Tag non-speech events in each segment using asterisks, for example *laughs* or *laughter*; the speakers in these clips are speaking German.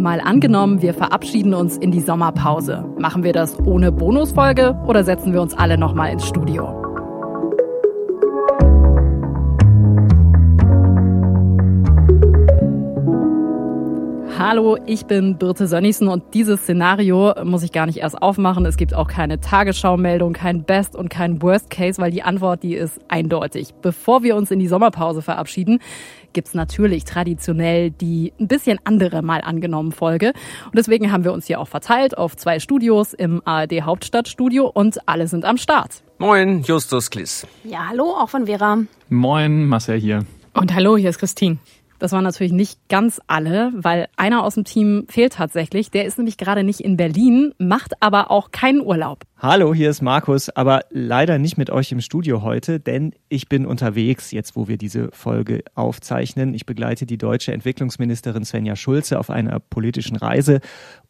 Mal angenommen, wir verabschieden uns in die Sommerpause. Machen wir das ohne Bonusfolge oder setzen wir uns alle nochmal ins Studio? Hallo, ich bin Birte Sönnigsen und dieses Szenario muss ich gar nicht erst aufmachen. Es gibt auch keine Tagesschau-Meldung, kein Best und kein Worst Case, weil die Antwort, die ist eindeutig. Bevor wir uns in die Sommerpause verabschieden, gibt's natürlich traditionell die ein bisschen andere mal angenommen Folge. Und deswegen haben wir uns hier auch verteilt auf zwei Studios im ARD Hauptstadtstudio und alle sind am Start. Moin, Justus Kliss. Ja, hallo, auch von Vera. Moin, Marcel hier. Und hallo, hier ist Christine. Das waren natürlich nicht ganz alle, weil einer aus dem Team fehlt tatsächlich. Der ist nämlich gerade nicht in Berlin, macht aber auch keinen Urlaub. Hallo, hier ist Markus, aber leider nicht mit euch im Studio heute, denn ich bin unterwegs, jetzt wo wir diese Folge aufzeichnen. Ich begleite die deutsche Entwicklungsministerin Svenja Schulze auf einer politischen Reise,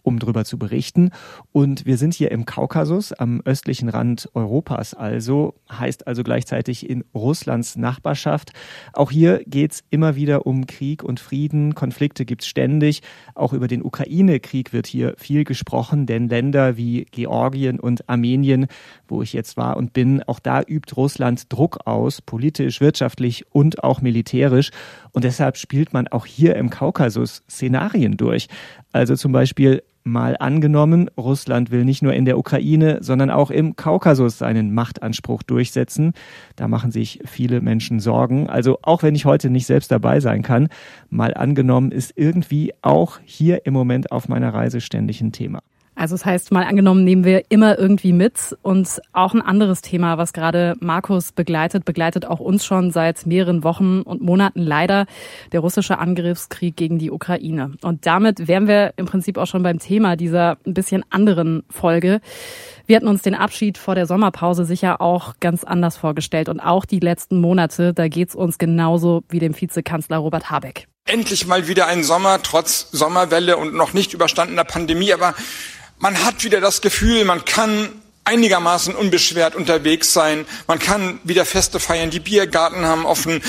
um darüber zu berichten. Und wir sind hier im Kaukasus, am östlichen Rand Europas also, heißt also gleichzeitig in Russlands Nachbarschaft. Auch hier geht's immer wieder um Krieg und Frieden. Konflikte gibt's ständig. Auch über den Ukraine-Krieg wird hier viel gesprochen, denn Länder wie Georgien und Armenien, wo ich jetzt war und bin, auch da übt Russland Druck aus, politisch, wirtschaftlich und auch militärisch. Und deshalb spielt man auch hier im Kaukasus Szenarien durch. Also zum Beispiel mal angenommen, Russland will nicht nur in der Ukraine, sondern auch im Kaukasus seinen Machtanspruch durchsetzen. Da machen sich viele Menschen Sorgen. Also auch wenn ich heute nicht selbst dabei sein kann, mal angenommen ist irgendwie auch hier im Moment auf meiner Reise ständig ein Thema. Also das heißt, mal angenommen, nehmen wir immer irgendwie mit. Und auch ein anderes Thema, was gerade Markus begleitet, begleitet auch uns schon seit mehreren Wochen und Monaten leider der russische Angriffskrieg gegen die Ukraine. Und damit wären wir im Prinzip auch schon beim Thema dieser ein bisschen anderen Folge. Wir hatten uns den Abschied vor der Sommerpause sicher auch ganz anders vorgestellt. Und auch die letzten Monate, da geht's uns genauso wie dem Vizekanzler Robert Habeck. Endlich mal wieder ein Sommer, trotz Sommerwelle und noch nicht überstandener Pandemie. Aber man hat wieder das Gefühl, man kann einigermaßen unbeschwert unterwegs sein. Man kann wieder Feste feiern. Die Biergarten haben offen.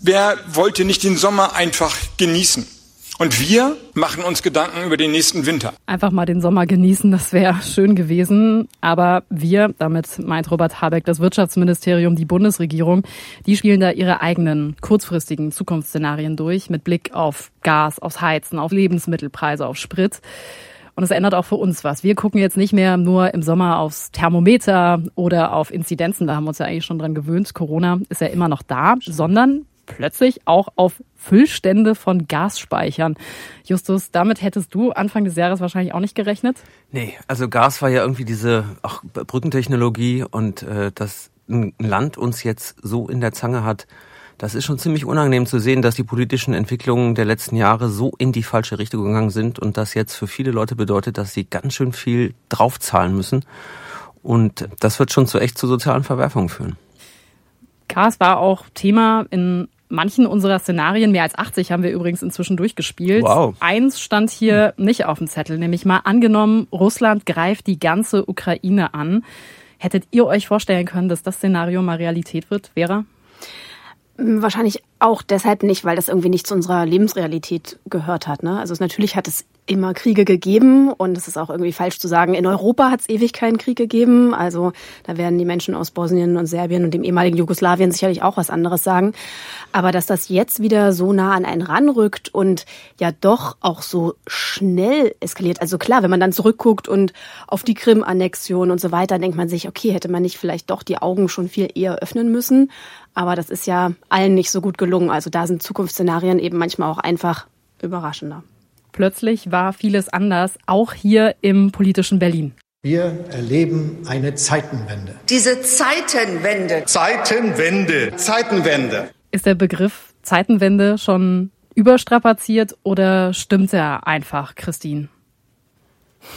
Wer wollte nicht den Sommer einfach genießen? Und wir machen uns Gedanken über den nächsten Winter. Einfach mal den Sommer genießen, das wäre schön gewesen. Aber wir, damit meint Robert Habeck, das Wirtschaftsministerium, die Bundesregierung, die spielen da ihre eigenen kurzfristigen Zukunftsszenarien durch mit Blick auf Gas, aufs Heizen, auf Lebensmittelpreise, auf Sprit. Und es ändert auch für uns was. Wir gucken jetzt nicht mehr nur im Sommer aufs Thermometer oder auf Inzidenzen, da haben wir uns ja eigentlich schon dran gewöhnt. Corona ist ja immer noch da, sondern plötzlich auch auf Füllstände von Gasspeichern. Justus, damit hättest du Anfang des Jahres wahrscheinlich auch nicht gerechnet? Nee, also Gas war ja irgendwie diese ach, Brückentechnologie und äh, dass ein Land uns jetzt so in der Zange hat, das ist schon ziemlich unangenehm zu sehen, dass die politischen Entwicklungen der letzten Jahre so in die falsche Richtung gegangen sind und das jetzt für viele Leute bedeutet, dass sie ganz schön viel draufzahlen müssen. Und das wird schon zu echt zu sozialen Verwerfungen führen. Gas war auch Thema in manchen unserer Szenarien. Mehr als 80 haben wir übrigens inzwischen durchgespielt. Wow. Eins stand hier nicht auf dem Zettel, nämlich mal angenommen, Russland greift die ganze Ukraine an. Hättet ihr euch vorstellen können, dass das Szenario mal Realität wird, Vera? Wahrscheinlich auch deshalb nicht, weil das irgendwie nicht zu unserer Lebensrealität gehört hat. Ne? Also natürlich hat es immer Kriege gegeben und es ist auch irgendwie falsch zu sagen, in Europa hat es ewig keinen Krieg gegeben. Also da werden die Menschen aus Bosnien und Serbien und dem ehemaligen Jugoslawien sicherlich auch was anderes sagen. Aber dass das jetzt wieder so nah an einen ranrückt und ja doch auch so schnell eskaliert. Also klar, wenn man dann zurückguckt und auf die Krim-Annexion und so weiter, denkt man sich, okay, hätte man nicht vielleicht doch die Augen schon viel eher öffnen müssen. Aber das ist ja allen nicht so gut gelungen. Also da sind Zukunftsszenarien eben manchmal auch einfach überraschender. Plötzlich war vieles anders, auch hier im politischen Berlin. Wir erleben eine Zeitenwende. Diese Zeitenwende. Zeitenwende. Zeitenwende. Ist der Begriff Zeitenwende schon überstrapaziert oder stimmt er einfach, Christine?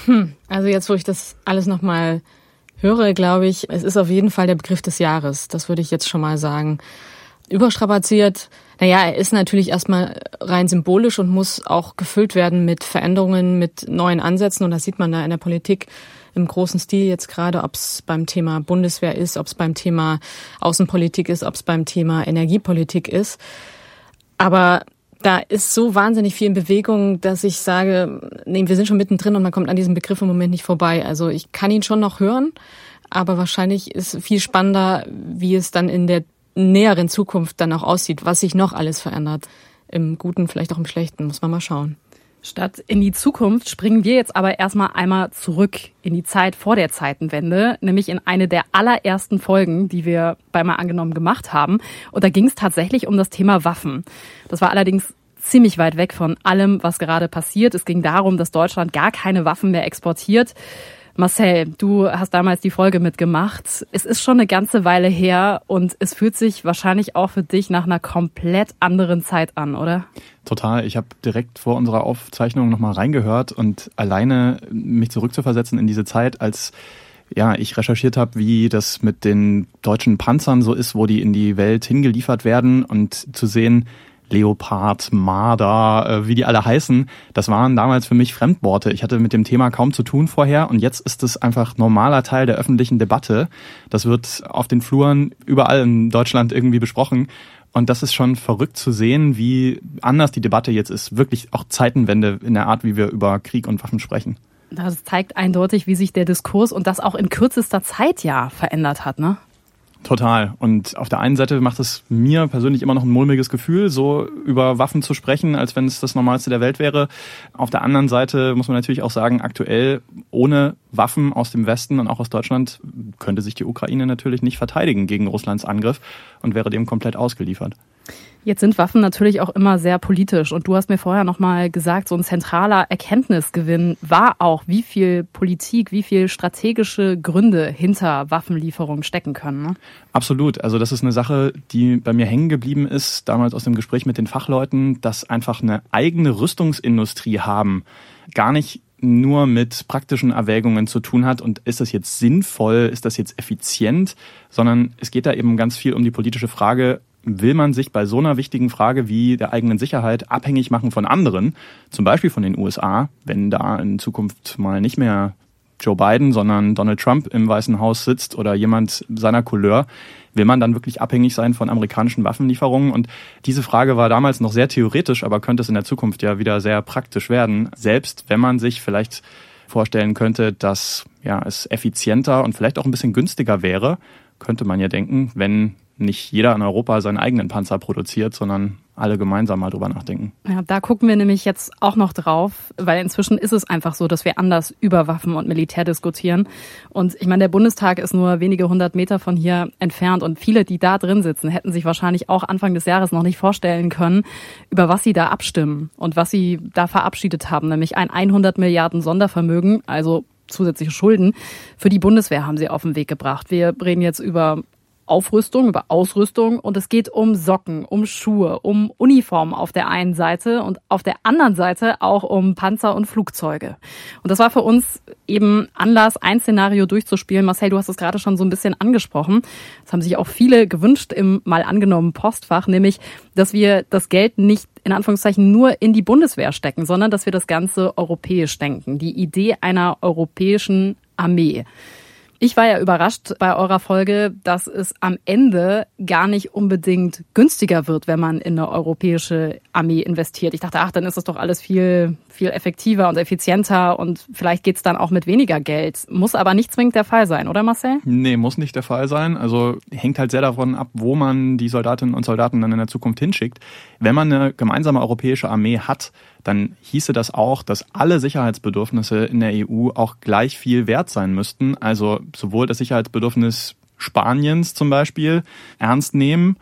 Hm, also jetzt, wo ich das alles nochmal höre, glaube ich, es ist auf jeden Fall der Begriff des Jahres. Das würde ich jetzt schon mal sagen. Überstrapaziert, naja, er ist natürlich erstmal rein symbolisch und muss auch gefüllt werden mit Veränderungen, mit neuen Ansätzen. Und das sieht man da in der Politik im großen Stil jetzt gerade, ob es beim Thema Bundeswehr ist, ob es beim Thema Außenpolitik ist, ob es beim Thema Energiepolitik ist. Aber da ist so wahnsinnig viel in Bewegung, dass ich sage, nee, wir sind schon mittendrin und man kommt an diesem Begriff im Moment nicht vorbei. Also ich kann ihn schon noch hören, aber wahrscheinlich ist viel spannender, wie es dann in der näheren Zukunft dann auch aussieht, was sich noch alles verändert. Im Guten, vielleicht auch im Schlechten, muss man mal schauen. Statt in die Zukunft springen wir jetzt aber erstmal einmal zurück in die Zeit vor der Zeitenwende, nämlich in eine der allerersten Folgen, die wir bei mal angenommen gemacht haben. Und da ging es tatsächlich um das Thema Waffen. Das war allerdings ziemlich weit weg von allem, was gerade passiert. Es ging darum, dass Deutschland gar keine Waffen mehr exportiert. Marcel, du hast damals die Folge mitgemacht. Es ist schon eine ganze Weile her und es fühlt sich wahrscheinlich auch für dich nach einer komplett anderen Zeit an, oder? Total. Ich habe direkt vor unserer Aufzeichnung nochmal reingehört und alleine mich zurückzuversetzen in diese Zeit, als ja, ich recherchiert habe, wie das mit den deutschen Panzern so ist, wo die in die Welt hingeliefert werden und zu sehen, Leopard, Marder, äh, wie die alle heißen, das waren damals für mich Fremdworte. Ich hatte mit dem Thema kaum zu tun vorher und jetzt ist es einfach normaler Teil der öffentlichen Debatte. Das wird auf den Fluren überall in Deutschland irgendwie besprochen. Und das ist schon verrückt zu sehen, wie anders die Debatte jetzt ist. Wirklich auch Zeitenwende in der Art, wie wir über Krieg und Waffen sprechen. Das zeigt eindeutig, wie sich der Diskurs und das auch in kürzester Zeit ja verändert hat, ne? Total. Und auf der einen Seite macht es mir persönlich immer noch ein mulmiges Gefühl, so über Waffen zu sprechen, als wenn es das Normalste der Welt wäre. Auf der anderen Seite muss man natürlich auch sagen, aktuell ohne Waffen aus dem Westen und auch aus Deutschland könnte sich die Ukraine natürlich nicht verteidigen gegen Russlands Angriff und wäre dem komplett ausgeliefert. Jetzt sind Waffen natürlich auch immer sehr politisch. Und du hast mir vorher nochmal gesagt, so ein zentraler Erkenntnisgewinn war auch, wie viel Politik, wie viel strategische Gründe hinter Waffenlieferungen stecken können. Ne? Absolut. Also das ist eine Sache, die bei mir hängen geblieben ist, damals aus dem Gespräch mit den Fachleuten, dass einfach eine eigene Rüstungsindustrie haben, gar nicht nur mit praktischen Erwägungen zu tun hat und ist das jetzt sinnvoll, ist das jetzt effizient, sondern es geht da eben ganz viel um die politische Frage, will man sich bei so einer wichtigen Frage wie der eigenen Sicherheit abhängig machen von anderen, zum Beispiel von den USA, wenn da in Zukunft mal nicht mehr Joe Biden, sondern Donald Trump im Weißen Haus sitzt oder jemand seiner Couleur, will man dann wirklich abhängig sein von amerikanischen Waffenlieferungen? Und diese Frage war damals noch sehr theoretisch, aber könnte es in der Zukunft ja wieder sehr praktisch werden, selbst wenn man sich vielleicht vorstellen könnte, dass ja, es effizienter und vielleicht auch ein bisschen günstiger wäre, könnte man ja denken, wenn nicht jeder in Europa seinen eigenen Panzer produziert, sondern alle gemeinsam mal drüber nachdenken. Ja, da gucken wir nämlich jetzt auch noch drauf, weil inzwischen ist es einfach so, dass wir anders über Waffen und Militär diskutieren. Und ich meine, der Bundestag ist nur wenige hundert Meter von hier entfernt und viele, die da drin sitzen, hätten sich wahrscheinlich auch Anfang des Jahres noch nicht vorstellen können, über was sie da abstimmen und was sie da verabschiedet haben, nämlich ein 100 Milliarden Sondervermögen, also zusätzliche Schulden für die Bundeswehr haben sie auf den Weg gebracht. Wir reden jetzt über Aufrüstung, über Ausrüstung und es geht um Socken, um Schuhe, um Uniformen auf der einen Seite und auf der anderen Seite auch um Panzer und Flugzeuge. Und das war für uns eben Anlass, ein Szenario durchzuspielen. Marcel, du hast es gerade schon so ein bisschen angesprochen. Das haben sich auch viele gewünscht im mal angenommenen Postfach, nämlich, dass wir das Geld nicht in Anführungszeichen nur in die Bundeswehr stecken, sondern dass wir das Ganze europäisch denken. Die Idee einer europäischen Armee. Ich war ja überrascht bei eurer Folge, dass es am Ende gar nicht unbedingt günstiger wird, wenn man in eine europäische Armee investiert. Ich dachte, ach, dann ist das doch alles viel, viel effektiver und effizienter und vielleicht geht's dann auch mit weniger Geld. Muss aber nicht zwingend der Fall sein, oder Marcel? Nee, muss nicht der Fall sein. Also hängt halt sehr davon ab, wo man die Soldatinnen und Soldaten dann in der Zukunft hinschickt. Wenn man eine gemeinsame europäische Armee hat, dann hieße das auch, dass alle Sicherheitsbedürfnisse in der EU auch gleich viel wert sein müssten. Also sowohl das Sicherheitsbedürfnis Spaniens zum Beispiel ernst nehmen,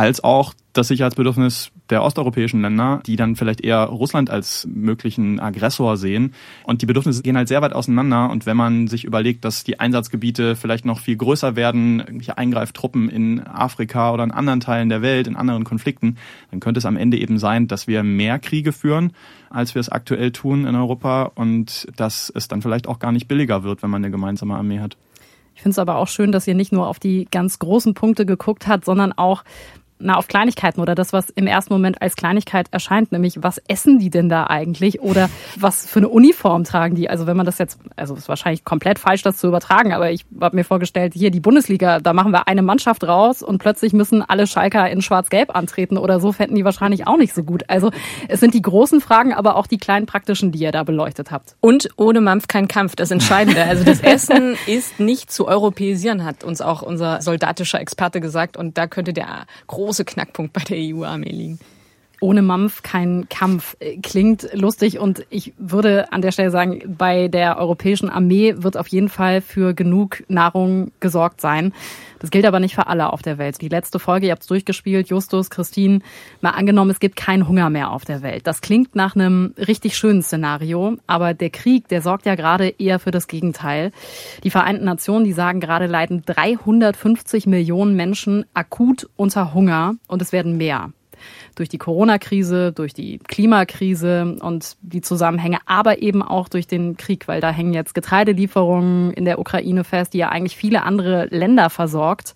als auch das Sicherheitsbedürfnis der osteuropäischen Länder, die dann vielleicht eher Russland als möglichen Aggressor sehen. Und die Bedürfnisse gehen halt sehr weit auseinander. Und wenn man sich überlegt, dass die Einsatzgebiete vielleicht noch viel größer werden, irgendwelche Eingreiftruppen in Afrika oder in anderen Teilen der Welt, in anderen Konflikten, dann könnte es am Ende eben sein, dass wir mehr Kriege führen, als wir es aktuell tun in Europa und dass es dann vielleicht auch gar nicht billiger wird, wenn man eine gemeinsame Armee hat. Ich finde es aber auch schön, dass ihr nicht nur auf die ganz großen Punkte geguckt habt, sondern auch na, auf Kleinigkeiten oder das, was im ersten Moment als Kleinigkeit erscheint, nämlich was essen die denn da eigentlich oder was für eine Uniform tragen die? Also wenn man das jetzt, also es ist wahrscheinlich komplett falsch, das zu übertragen, aber ich habe mir vorgestellt, hier die Bundesliga, da machen wir eine Mannschaft raus und plötzlich müssen alle Schalker in Schwarz-Gelb antreten oder so, fänden die wahrscheinlich auch nicht so gut. Also es sind die großen Fragen, aber auch die kleinen praktischen, die ihr da beleuchtet habt. Und ohne Mampf kein Kampf, das Entscheidende. Also das Essen *laughs* ist nicht zu europäisieren, hat uns auch unser soldatischer Experte gesagt und da könnte der große große Knackpunkt bei der EU-Armee liegen. Ohne Mampf kein Kampf. Klingt lustig und ich würde an der Stelle sagen, bei der europäischen Armee wird auf jeden Fall für genug Nahrung gesorgt sein. Das gilt aber nicht für alle auf der Welt. Die letzte Folge, ihr habt es durchgespielt, Justus, Christine, mal angenommen, es gibt keinen Hunger mehr auf der Welt. Das klingt nach einem richtig schönen Szenario, aber der Krieg, der sorgt ja gerade eher für das Gegenteil. Die Vereinten Nationen, die sagen gerade leiden 350 Millionen Menschen akut unter Hunger und es werden mehr durch die Corona-Krise, durch die Klimakrise und die Zusammenhänge, aber eben auch durch den Krieg, weil da hängen jetzt Getreidelieferungen in der Ukraine fest, die ja eigentlich viele andere Länder versorgt.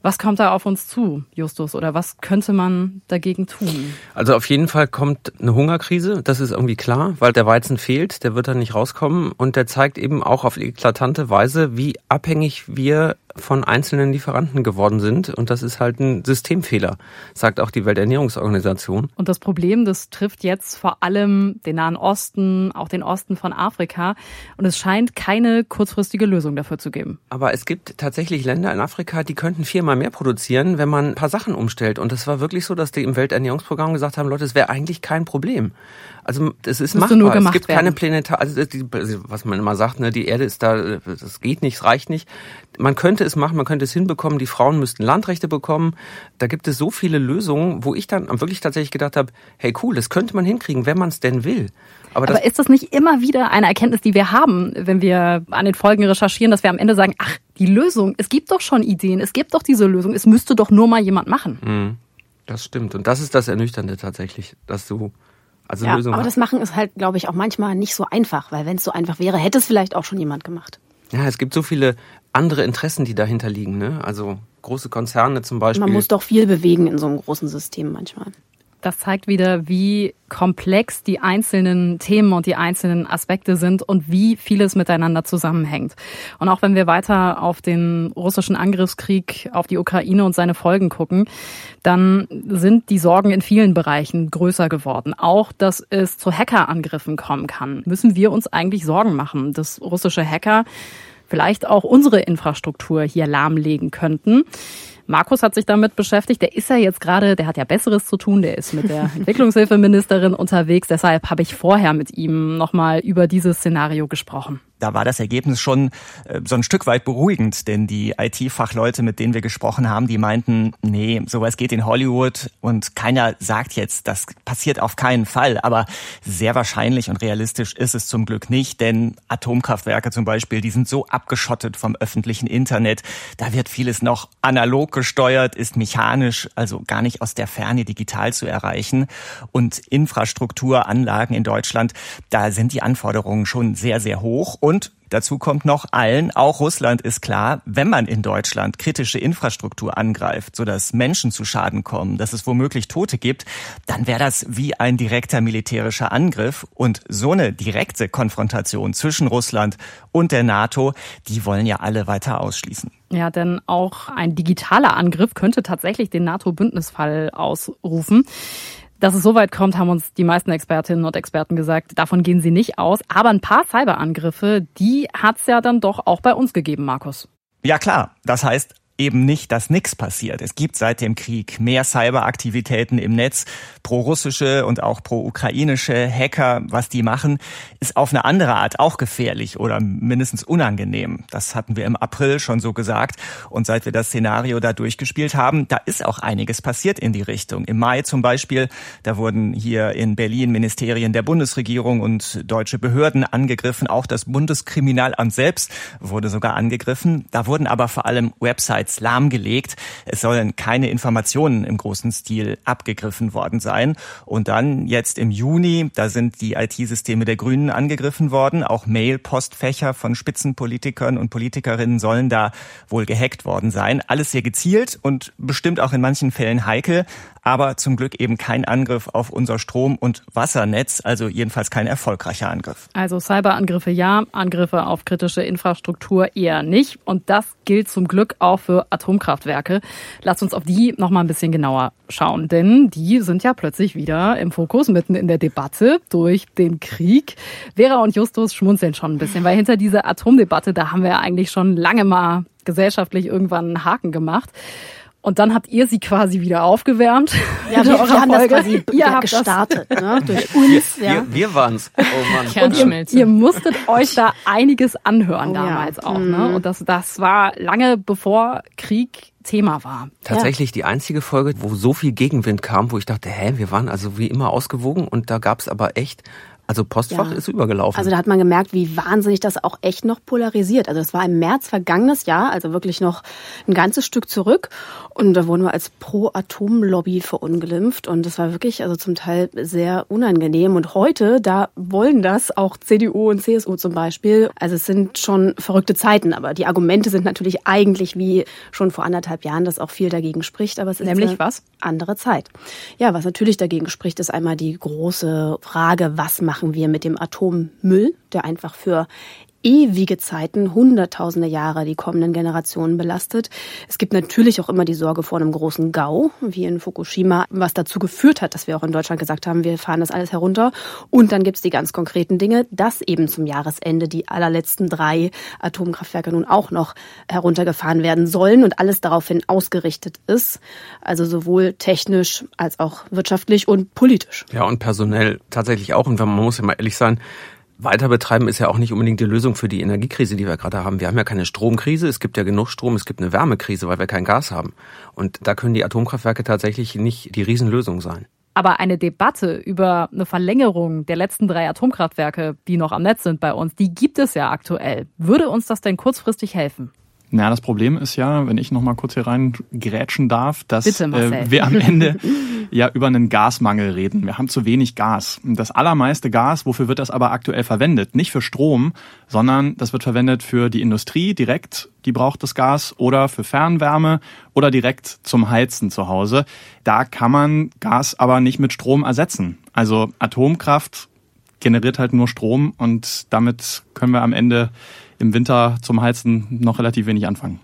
Was kommt da auf uns zu, Justus, oder was könnte man dagegen tun? Also auf jeden Fall kommt eine Hungerkrise, das ist irgendwie klar, weil der Weizen fehlt, der wird dann nicht rauskommen und der zeigt eben auch auf eklatante Weise, wie abhängig wir von einzelnen Lieferanten geworden sind. Und das ist halt ein Systemfehler, sagt auch die Welternährungsorganisation. Und das Problem, das trifft jetzt vor allem den Nahen Osten, auch den Osten von Afrika. Und es scheint keine kurzfristige Lösung dafür zu geben. Aber es gibt tatsächlich Länder in Afrika, die könnten viermal mehr produzieren, wenn man ein paar Sachen umstellt. Und es war wirklich so, dass die im Welternährungsprogramm gesagt haben, Leute, es wäre eigentlich kein Problem. Also es ist Müsste machbar. es gibt werden. keine Planetar, also die, was man immer sagt, ne, die Erde ist da, das geht nicht, es reicht nicht. Man könnte es machen, man könnte es hinbekommen. Die Frauen müssten Landrechte bekommen. Da gibt es so viele Lösungen, wo ich dann wirklich tatsächlich gedacht habe, hey cool, das könnte man hinkriegen, wenn man es denn will. Aber, Aber ist das nicht immer wieder eine Erkenntnis, die wir haben, wenn wir an den Folgen recherchieren, dass wir am Ende sagen, ach, die Lösung, es gibt doch schon Ideen, es gibt doch diese Lösung, es müsste doch nur mal jemand machen. Mhm. Das stimmt. Und das ist das Ernüchternde tatsächlich, dass du also ja, Lösung aber das Machen ist halt, glaube ich, auch manchmal nicht so einfach, weil wenn es so einfach wäre, hätte es vielleicht auch schon jemand gemacht. Ja, es gibt so viele andere Interessen, die dahinter liegen. Ne? Also große Konzerne zum Beispiel. Man muss doch viel bewegen in so einem großen System manchmal. Das zeigt wieder, wie komplex die einzelnen Themen und die einzelnen Aspekte sind und wie vieles miteinander zusammenhängt. Und auch wenn wir weiter auf den russischen Angriffskrieg auf die Ukraine und seine Folgen gucken, dann sind die Sorgen in vielen Bereichen größer geworden. Auch, dass es zu Hackerangriffen kommen kann, müssen wir uns eigentlich Sorgen machen, dass russische Hacker vielleicht auch unsere Infrastruktur hier lahmlegen könnten. Markus hat sich damit beschäftigt. Der ist ja jetzt gerade, der hat ja Besseres zu tun. Der ist mit der *laughs* Entwicklungshilfeministerin unterwegs. Deshalb habe ich vorher mit ihm nochmal über dieses Szenario gesprochen da war das Ergebnis schon äh, so ein Stück weit beruhigend, denn die IT-Fachleute, mit denen wir gesprochen haben, die meinten, nee, sowas geht in Hollywood und keiner sagt jetzt, das passiert auf keinen Fall. Aber sehr wahrscheinlich und realistisch ist es zum Glück nicht, denn Atomkraftwerke zum Beispiel, die sind so abgeschottet vom öffentlichen Internet. Da wird vieles noch analog gesteuert, ist mechanisch, also gar nicht aus der Ferne digital zu erreichen. Und Infrastrukturanlagen in Deutschland, da sind die Anforderungen schon sehr, sehr hoch. Und Dazu kommt noch allen, auch Russland ist klar, wenn man in Deutschland kritische Infrastruktur angreift, sodass Menschen zu Schaden kommen, dass es womöglich Tote gibt, dann wäre das wie ein direkter militärischer Angriff. Und so eine direkte Konfrontation zwischen Russland und der NATO, die wollen ja alle weiter ausschließen. Ja, denn auch ein digitaler Angriff könnte tatsächlich den NATO-Bündnisfall ausrufen. Dass es so weit kommt, haben uns die meisten Expertinnen und Experten gesagt. Davon gehen sie nicht aus. Aber ein paar Cyberangriffe, die hat's ja dann doch auch bei uns gegeben, Markus. Ja klar, das heißt, eben nicht, dass nichts passiert. Es gibt seit dem Krieg mehr Cyberaktivitäten im Netz. Pro-russische und auch pro-ukrainische Hacker, was die machen, ist auf eine andere Art auch gefährlich oder mindestens unangenehm. Das hatten wir im April schon so gesagt. Und seit wir das Szenario da durchgespielt haben, da ist auch einiges passiert in die Richtung. Im Mai zum Beispiel, da wurden hier in Berlin Ministerien der Bundesregierung und deutsche Behörden angegriffen. Auch das Bundeskriminalamt selbst wurde sogar angegriffen. Da wurden aber vor allem Websites Netz lahmgelegt. Es sollen keine Informationen im großen Stil abgegriffen worden sein. Und dann jetzt im Juni, da sind die IT-Systeme der Grünen angegriffen worden. Auch Mail-Postfächer von Spitzenpolitikern und Politikerinnen sollen da wohl gehackt worden sein. Alles sehr gezielt und bestimmt auch in manchen Fällen heikel aber zum Glück eben kein Angriff auf unser Strom- und Wassernetz, also jedenfalls kein erfolgreicher Angriff. Also Cyberangriffe ja, Angriffe auf kritische Infrastruktur eher nicht. Und das gilt zum Glück auch für Atomkraftwerke. Lasst uns auf die noch mal ein bisschen genauer schauen, denn die sind ja plötzlich wieder im Fokus, mitten in der Debatte durch den Krieg. Vera und Justus schmunzeln schon ein bisschen, weil hinter dieser Atomdebatte, da haben wir ja eigentlich schon lange mal gesellschaftlich irgendwann einen Haken gemacht. Und dann habt ihr sie quasi wieder aufgewärmt. Ja, wir, *laughs* wir haben das quasi *laughs* ihr habt gestartet, ne? *laughs* durch uns. Ja. Wir, wir waren's. Oh Mann. Und ihr, ihr musstet euch da einiges anhören oh, damals ja. auch. Ne? Mhm. Und das, das war lange bevor Krieg Thema war. Tatsächlich ja. die einzige Folge, wo so viel Gegenwind kam, wo ich dachte, hä, wir waren also wie immer ausgewogen und da gab's aber echt also Postfach ja. ist übergelaufen. Also da hat man gemerkt, wie wahnsinnig das auch echt noch polarisiert. Also das war im März vergangenes Jahr, also wirklich noch ein ganzes Stück zurück. Und da wurden wir als Pro-Atom-Lobby verunglimpft. Und das war wirklich also zum Teil sehr unangenehm. Und heute, da wollen das auch CDU und CSU zum Beispiel. Also es sind schon verrückte Zeiten. Aber die Argumente sind natürlich eigentlich wie schon vor anderthalb Jahren, dass auch viel dagegen spricht. Aber es ist Nämlich was? Andere Zeit. Ja, was natürlich dagegen spricht, ist einmal die große Frage, was macht machen wir mit dem Atommüll, der einfach für ewige Zeiten, hunderttausende Jahre die kommenden Generationen belastet. Es gibt natürlich auch immer die Sorge vor einem großen Gau, wie in Fukushima, was dazu geführt hat, dass wir auch in Deutschland gesagt haben, wir fahren das alles herunter. Und dann gibt es die ganz konkreten Dinge, dass eben zum Jahresende die allerletzten drei Atomkraftwerke nun auch noch heruntergefahren werden sollen und alles daraufhin ausgerichtet ist. Also sowohl technisch als auch wirtschaftlich und politisch. Ja, und personell tatsächlich auch. Und man muss ja mal ehrlich sein, weiter betreiben ist ja auch nicht unbedingt die Lösung für die Energiekrise, die wir gerade haben. Wir haben ja keine Stromkrise, es gibt ja genug Strom, es gibt eine Wärmekrise, weil wir kein Gas haben. Und da können die Atomkraftwerke tatsächlich nicht die Riesenlösung sein. Aber eine Debatte über eine Verlängerung der letzten drei Atomkraftwerke, die noch am Netz sind bei uns, die gibt es ja aktuell. Würde uns das denn kurzfristig helfen? Na, das Problem ist ja, wenn ich noch mal kurz hier rein grätschen darf, dass äh, wir am Ende *laughs* ja über einen Gasmangel reden. Wir haben zu wenig Gas. Das allermeiste Gas, wofür wird das aber aktuell verwendet? Nicht für Strom, sondern das wird verwendet für die Industrie direkt, die braucht das Gas, oder für Fernwärme oder direkt zum Heizen zu Hause. Da kann man Gas aber nicht mit Strom ersetzen. Also Atomkraft generiert halt nur Strom und damit können wir am Ende im Winter zum Heizen noch relativ wenig anfangen.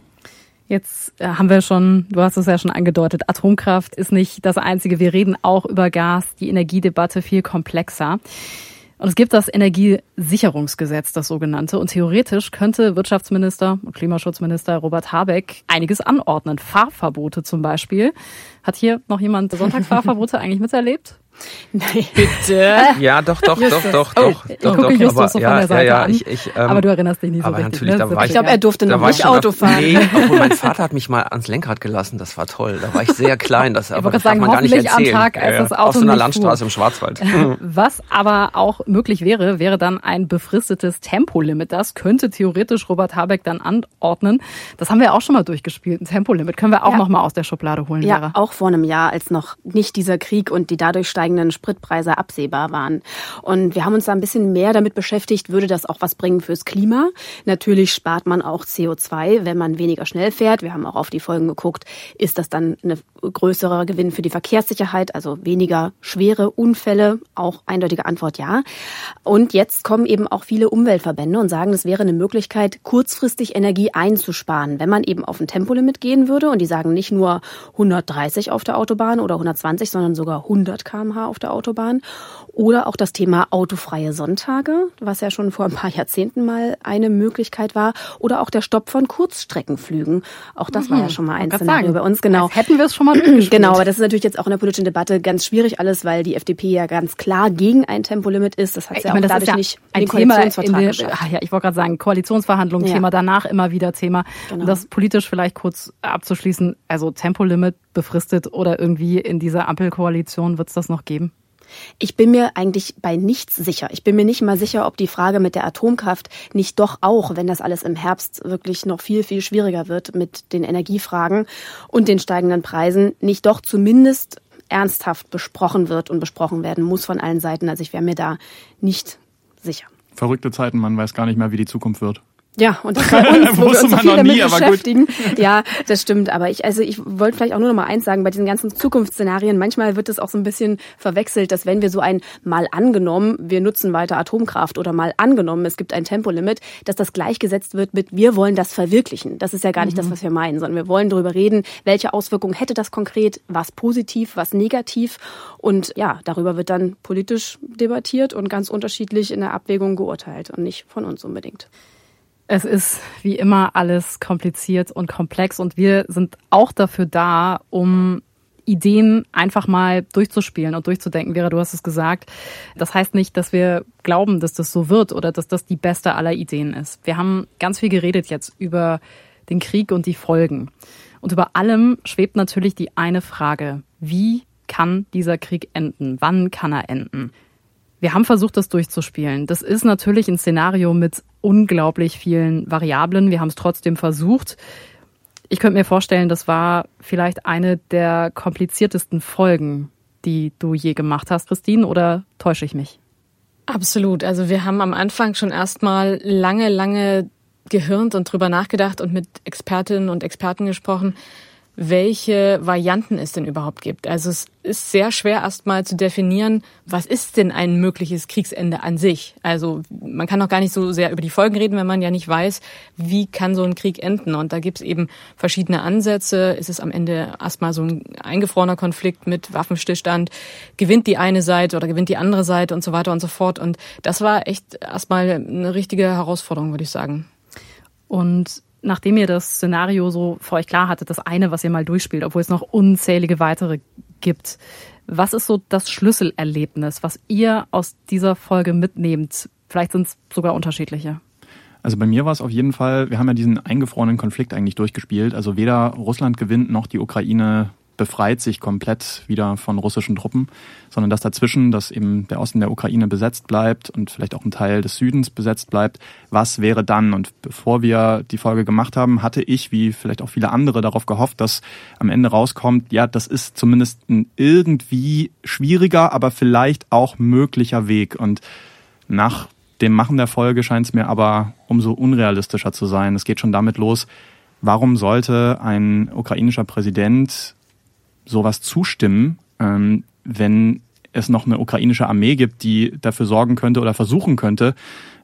Jetzt äh, haben wir schon, du hast es ja schon angedeutet, Atomkraft ist nicht das Einzige. Wir reden auch über Gas, die Energiedebatte viel komplexer. Und es gibt das Energiesicherungsgesetz, das sogenannte. Und theoretisch könnte Wirtschaftsminister und Klimaschutzminister Robert Habeck einiges anordnen. Fahrverbote zum Beispiel. Hat hier noch jemand Sonntagsfahrverbote *laughs* eigentlich miterlebt? Nein. Bitte? *laughs* Ja, doch, doch, doch, doch, doch, ich doch, doch. Justus aber, so ja, ja, ja, ich, ich, ähm, aber du erinnerst dich nicht so aber richtig. Natürlich, ne? da war ich glaube, er durfte noch nicht Auto fahren. Nee, *laughs* obwohl mein Vater hat mich mal ans Lenkrad gelassen, das war toll. Da war ich sehr klein, das, aber das sagen, darf man gar nicht erzählen. Am Tag, als das Auto Auf so einer Landstraße fuhr. im Schwarzwald. *laughs* Was aber auch möglich wäre, wäre dann ein befristetes Tempolimit. Das könnte theoretisch Robert Habeck dann anordnen. Das haben wir auch schon mal durchgespielt. Ein Tempolimit können wir auch ja. noch mal aus der Schublade holen. Ja, Vera. auch vor einem Jahr, als noch nicht dieser Krieg und die dadurch steigenden Spritpreise Preise absehbar waren. Und wir haben uns da ein bisschen mehr damit beschäftigt, würde das auch was bringen fürs Klima? Natürlich spart man auch CO2, wenn man weniger schnell fährt. Wir haben auch auf die Folgen geguckt, ist das dann ein größerer Gewinn für die Verkehrssicherheit, also weniger schwere Unfälle? Auch eindeutige Antwort ja. Und jetzt kommen eben auch viele Umweltverbände und sagen, es wäre eine Möglichkeit, kurzfristig Energie einzusparen, wenn man eben auf ein Tempolimit gehen würde. Und die sagen nicht nur 130 auf der Autobahn oder 120, sondern sogar 100 kmh auf der Autobahn. Oder auch das Thema autofreie Sonntage, was ja schon vor ein paar Jahrzehnten mal eine Möglichkeit war. Oder auch der Stopp von Kurzstreckenflügen. Auch das mhm. war ja mhm. schon mal ein Szenario bei uns. Genau. Als hätten wir es schon mal Genau, aber das ist natürlich jetzt auch in der politischen Debatte ganz schwierig alles, weil die FDP ja ganz klar gegen ein Tempolimit ist. Das hat ja meine, auch dadurch ja nicht ein Thema in den, ach ja, ich wollte gerade sagen, Koalitionsverhandlungen, ja. Thema danach immer wieder Thema. Genau. Das politisch vielleicht kurz abzuschließen, also Tempolimit befristet oder irgendwie in dieser Ampelkoalition wird es das noch geben? Ich bin mir eigentlich bei nichts sicher. Ich bin mir nicht mal sicher, ob die Frage mit der Atomkraft nicht doch auch, wenn das alles im Herbst wirklich noch viel, viel schwieriger wird mit den Energiefragen und den steigenden Preisen, nicht doch zumindest ernsthaft besprochen wird und besprochen werden muss von allen Seiten. Also ich wäre mir da nicht sicher. Verrückte Zeiten, man weiß gar nicht mehr, wie die Zukunft wird. Ja, und bei *laughs* uns, wo wir uns so viel damit nie, beschäftigen. Ja, das stimmt. Aber ich, also ich wollte vielleicht auch nur noch mal eins sagen, bei diesen ganzen Zukunftsszenarien, manchmal wird es auch so ein bisschen verwechselt, dass wenn wir so ein mal angenommen, wir nutzen weiter Atomkraft oder mal angenommen, es gibt ein Tempolimit, dass das gleichgesetzt wird mit, wir wollen das verwirklichen. Das ist ja gar nicht mhm. das, was wir meinen, sondern wir wollen darüber reden, welche Auswirkungen hätte das konkret, was positiv, was negativ. Und ja, darüber wird dann politisch debattiert und ganz unterschiedlich in der Abwägung geurteilt und nicht von uns unbedingt. Es ist wie immer alles kompliziert und komplex und wir sind auch dafür da, um Ideen einfach mal durchzuspielen und durchzudenken. Vera, du hast es gesagt. Das heißt nicht, dass wir glauben, dass das so wird oder dass das die beste aller Ideen ist. Wir haben ganz viel geredet jetzt über den Krieg und die Folgen. Und über allem schwebt natürlich die eine Frage. Wie kann dieser Krieg enden? Wann kann er enden? Wir haben versucht, das durchzuspielen. Das ist natürlich ein Szenario mit unglaublich vielen Variablen. Wir haben es trotzdem versucht. Ich könnte mir vorstellen, das war vielleicht eine der kompliziertesten Folgen, die du je gemacht hast, Christine, oder täusche ich mich? Absolut. Also wir haben am Anfang schon erstmal lange, lange gehirnt und drüber nachgedacht und mit Expertinnen und Experten gesprochen, welche Varianten es denn überhaupt gibt. Also es ist sehr schwer erstmal zu definieren, was ist denn ein mögliches Kriegsende an sich. Also man kann auch gar nicht so sehr über die Folgen reden, wenn man ja nicht weiß, wie kann so ein Krieg enden. Und da gibt es eben verschiedene Ansätze. Ist es am Ende erstmal so ein eingefrorener Konflikt mit Waffenstillstand? Gewinnt die eine Seite oder gewinnt die andere Seite und so weiter und so fort. Und das war echt erstmal eine richtige Herausforderung, würde ich sagen. Und nachdem ihr das Szenario so vor euch klar hattet, das eine, was ihr mal durchspielt, obwohl es noch unzählige weitere gibt, was ist so das Schlüsselerlebnis, was ihr aus dieser Folge mitnehmt? Vielleicht sind es sogar unterschiedliche. Also bei mir war es auf jeden Fall, wir haben ja diesen eingefrorenen Konflikt eigentlich durchgespielt. Also weder Russland gewinnt noch die Ukraine befreit sich komplett wieder von russischen Truppen, sondern dass dazwischen, dass eben der Osten der Ukraine besetzt bleibt und vielleicht auch ein Teil des Südens besetzt bleibt. Was wäre dann? Und bevor wir die Folge gemacht haben, hatte ich, wie vielleicht auch viele andere, darauf gehofft, dass am Ende rauskommt, ja, das ist zumindest ein irgendwie schwieriger, aber vielleicht auch möglicher Weg. Und nach dem Machen der Folge scheint es mir aber umso unrealistischer zu sein. Es geht schon damit los, warum sollte ein ukrainischer Präsident sowas zustimmen, ähm, wenn es noch eine ukrainische Armee gibt, die dafür sorgen könnte oder versuchen könnte,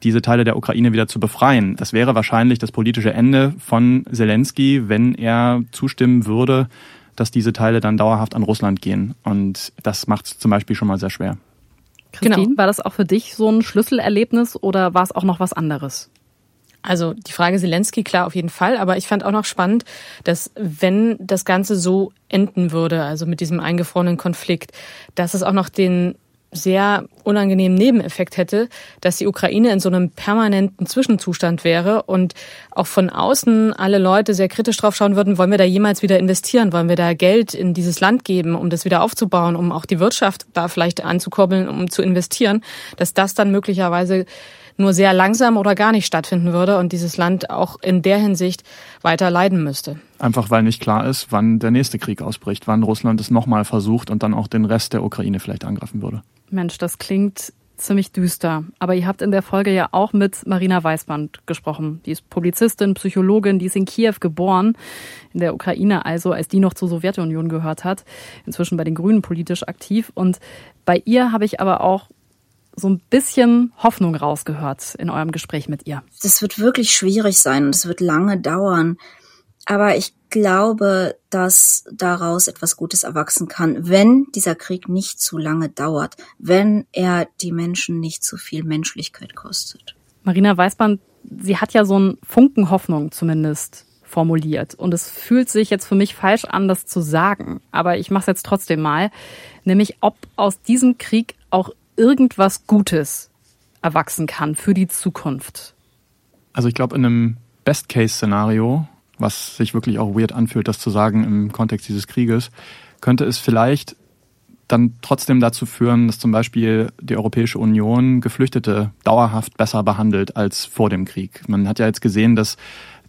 diese Teile der Ukraine wieder zu befreien. Das wäre wahrscheinlich das politische Ende von Zelensky, wenn er zustimmen würde, dass diese Teile dann dauerhaft an Russland gehen. Und das macht es zum Beispiel schon mal sehr schwer. Christine, genau. war das auch für dich so ein Schlüsselerlebnis oder war es auch noch was anderes? Also die Frage Zelensky, klar, auf jeden Fall. Aber ich fand auch noch spannend, dass wenn das Ganze so enden würde, also mit diesem eingefrorenen Konflikt, dass es auch noch den sehr unangenehmen Nebeneffekt hätte, dass die Ukraine in so einem permanenten Zwischenzustand wäre und auch von außen alle Leute sehr kritisch drauf schauen würden, wollen wir da jemals wieder investieren, wollen wir da Geld in dieses Land geben, um das wieder aufzubauen, um auch die Wirtschaft da vielleicht anzukurbeln, um zu investieren, dass das dann möglicherweise nur sehr langsam oder gar nicht stattfinden würde und dieses Land auch in der Hinsicht weiter leiden müsste. Einfach weil nicht klar ist, wann der nächste Krieg ausbricht, wann Russland es nochmal versucht und dann auch den Rest der Ukraine vielleicht angreifen würde. Mensch, das klingt ziemlich düster. Aber ihr habt in der Folge ja auch mit Marina Weißband gesprochen. Die ist Publizistin, Psychologin, die ist in Kiew geboren, in der Ukraine also, als die noch zur Sowjetunion gehört hat, inzwischen bei den Grünen politisch aktiv. Und bei ihr habe ich aber auch so ein bisschen Hoffnung rausgehört in eurem Gespräch mit ihr. Das wird wirklich schwierig sein und es wird lange dauern. Aber ich glaube, dass daraus etwas Gutes erwachsen kann, wenn dieser Krieg nicht zu lange dauert, wenn er die Menschen nicht zu viel Menschlichkeit kostet. Marina Weißband, sie hat ja so einen Funken Hoffnung zumindest formuliert. Und es fühlt sich jetzt für mich falsch an, das zu sagen. Aber ich mache es jetzt trotzdem mal. Nämlich, ob aus diesem Krieg auch irgendwas Gutes erwachsen kann für die Zukunft? Also ich glaube, in einem Best-Case-Szenario, was sich wirklich auch weird anfühlt, das zu sagen im Kontext dieses Krieges, könnte es vielleicht dann trotzdem dazu führen, dass zum Beispiel die Europäische Union Geflüchtete dauerhaft besser behandelt als vor dem Krieg. Man hat ja jetzt gesehen, dass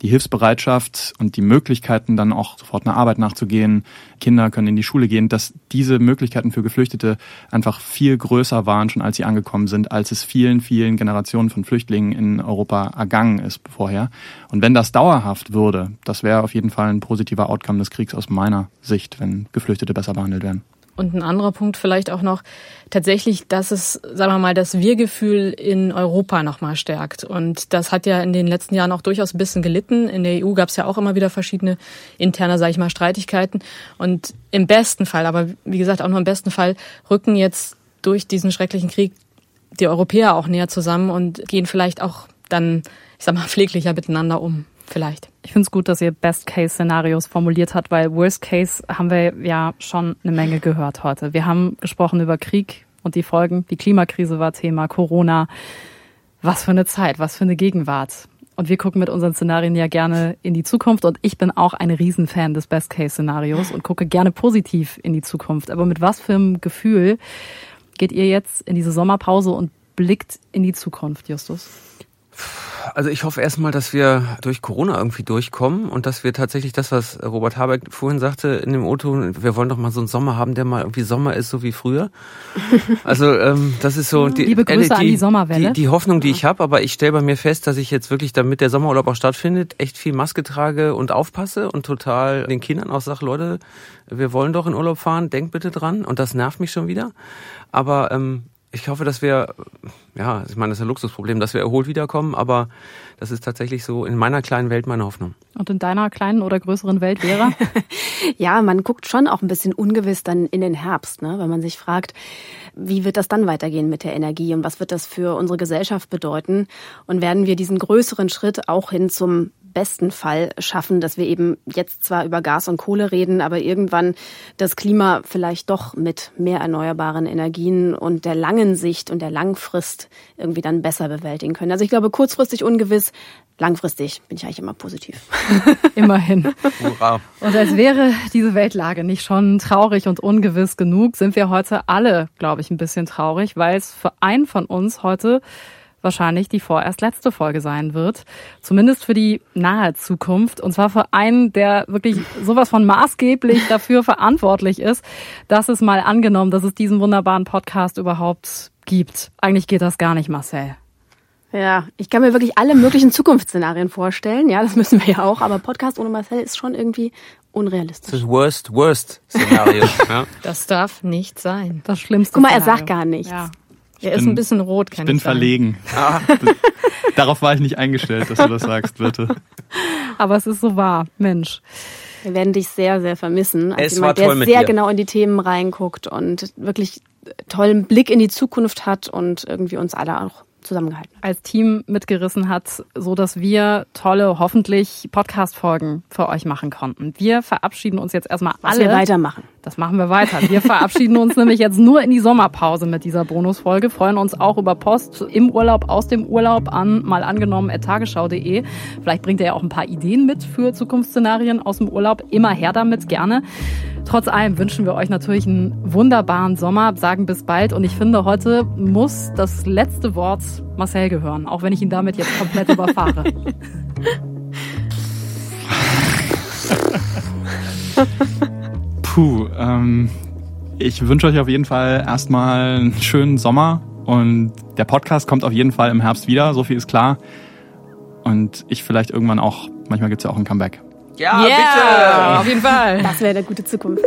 die Hilfsbereitschaft und die Möglichkeiten, dann auch sofort einer Arbeit nachzugehen, Kinder können in die Schule gehen, dass diese Möglichkeiten für Geflüchtete einfach viel größer waren, schon als sie angekommen sind, als es vielen, vielen Generationen von Flüchtlingen in Europa ergangen ist vorher. Und wenn das dauerhaft würde, das wäre auf jeden Fall ein positiver Outcome des Kriegs aus meiner Sicht, wenn Geflüchtete besser behandelt werden. Und ein anderer Punkt vielleicht auch noch, tatsächlich, dass es, sagen wir mal, das Wir-Gefühl in Europa nochmal stärkt. Und das hat ja in den letzten Jahren auch durchaus ein bisschen gelitten. In der EU gab es ja auch immer wieder verschiedene interne, sage ich mal, Streitigkeiten. Und im besten Fall, aber wie gesagt auch nur im besten Fall, rücken jetzt durch diesen schrecklichen Krieg die Europäer auch näher zusammen und gehen vielleicht auch dann, ich sag mal, *laughs* pfleglicher miteinander um. Vielleicht. Ich finde es gut, dass ihr Best-Case-Szenarios formuliert habt, weil Worst-Case haben wir ja schon eine Menge gehört heute. Wir haben gesprochen über Krieg und die Folgen. Die Klimakrise war Thema, Corona. Was für eine Zeit, was für eine Gegenwart. Und wir gucken mit unseren Szenarien ja gerne in die Zukunft. Und ich bin auch ein Riesenfan des Best-Case-Szenarios und gucke gerne positiv in die Zukunft. Aber mit was für einem Gefühl geht ihr jetzt in diese Sommerpause und blickt in die Zukunft, Justus? Also ich hoffe erstmal, dass wir durch Corona irgendwie durchkommen und dass wir tatsächlich das, was Robert Habeck vorhin sagte in dem O-Ton, wir wollen doch mal so einen Sommer haben, der mal irgendwie Sommer ist, so wie früher. *laughs* Also ähm, das ist so die, Liebe Grüße äh, die, an die Sommerwelle. Die, die Hoffnung, die ich habe, aber ich stelle bei mir fest, dass ich jetzt wirklich, damit der Sommerurlaub auch stattfindet, echt viel Maske trage und aufpasse und total den Kindern auch sage, Leute, wir wollen doch in Urlaub fahren, denkt bitte dran. Und das nervt mich schon wieder. Aber ähm, ich hoffe, dass wir, ja, ich meine, das ist ein Luxusproblem, dass wir erholt wiederkommen, aber das ist tatsächlich so in meiner kleinen Welt meine Hoffnung. Und in deiner kleinen oder größeren Welt, Vera? *laughs* ja, man guckt schon auch ein bisschen ungewiss dann in den Herbst, ne? weil man sich fragt, wie wird das dann weitergehen mit der Energie und was wird das für unsere Gesellschaft bedeuten? Und werden wir diesen größeren Schritt auch hin zum besten Fall schaffen, dass wir eben jetzt zwar über Gas und Kohle reden, aber irgendwann das Klima vielleicht doch mit mehr erneuerbaren Energien und der langen Sicht und der Langfrist irgendwie dann besser bewältigen können. Also ich glaube, kurzfristig ungewiss, langfristig bin ich eigentlich immer positiv. *laughs* Immerhin. Hurra. Und als wäre diese Weltlage nicht schon traurig und ungewiss genug, sind wir heute alle, glaube ich, ein bisschen traurig, weil es für einen von uns heute wahrscheinlich die vorerst letzte Folge sein wird. Zumindest für die nahe Zukunft. Und zwar für einen, der wirklich sowas von maßgeblich dafür *laughs* verantwortlich ist, dass es mal angenommen, dass es diesen wunderbaren Podcast überhaupt gibt. Eigentlich geht das gar nicht, Marcel. Ja, ich kann mir wirklich alle möglichen Zukunftsszenarien vorstellen. Ja, das müssen wir ja auch. Aber Podcast ohne Marcel ist schon irgendwie unrealistisch. Das ist worst, worst Szenario. *laughs* ja. Das darf nicht sein. Das Schlimmste. Guck mal, er sagt gar nichts. Ja. Er ist ein bisschen rot, kann ich bin ich verlegen. Ah. *laughs* Darauf war ich nicht eingestellt, dass du das sagst, bitte. Aber es ist so wahr, Mensch. Wir werden dich sehr, sehr vermissen. Als es jemand, der sehr dir. genau in die Themen reinguckt und wirklich tollen Blick in die Zukunft hat und irgendwie uns alle auch zusammengehalten. Als Team mitgerissen hat, so dass wir tolle, hoffentlich Podcast-Folgen für euch machen konnten. Wir verabschieden uns jetzt erstmal Was alle. Wir weitermachen. Das machen wir weiter. Wir verabschieden uns *laughs* nämlich jetzt nur in die Sommerpause mit dieser Bonusfolge, freuen uns auch über Post im Urlaub, aus dem Urlaub an mal angenommen tagesschau.de. Vielleicht bringt ihr ja auch ein paar Ideen mit für Zukunftsszenarien aus dem Urlaub. Immer her damit, gerne. Trotz allem wünschen wir euch natürlich einen wunderbaren Sommer, sagen bis bald und ich finde, heute muss das letzte Wort Marcel gehören, auch wenn ich ihn damit jetzt komplett *laughs* überfahre. Puh, ähm, ich wünsche euch auf jeden Fall erstmal einen schönen Sommer und der Podcast kommt auf jeden Fall im Herbst wieder, so viel ist klar. Und ich vielleicht irgendwann auch, manchmal gibt es ja auch ein Comeback. Ja, yeah, bitte! Auf jeden Fall. Das wäre eine gute Zukunft.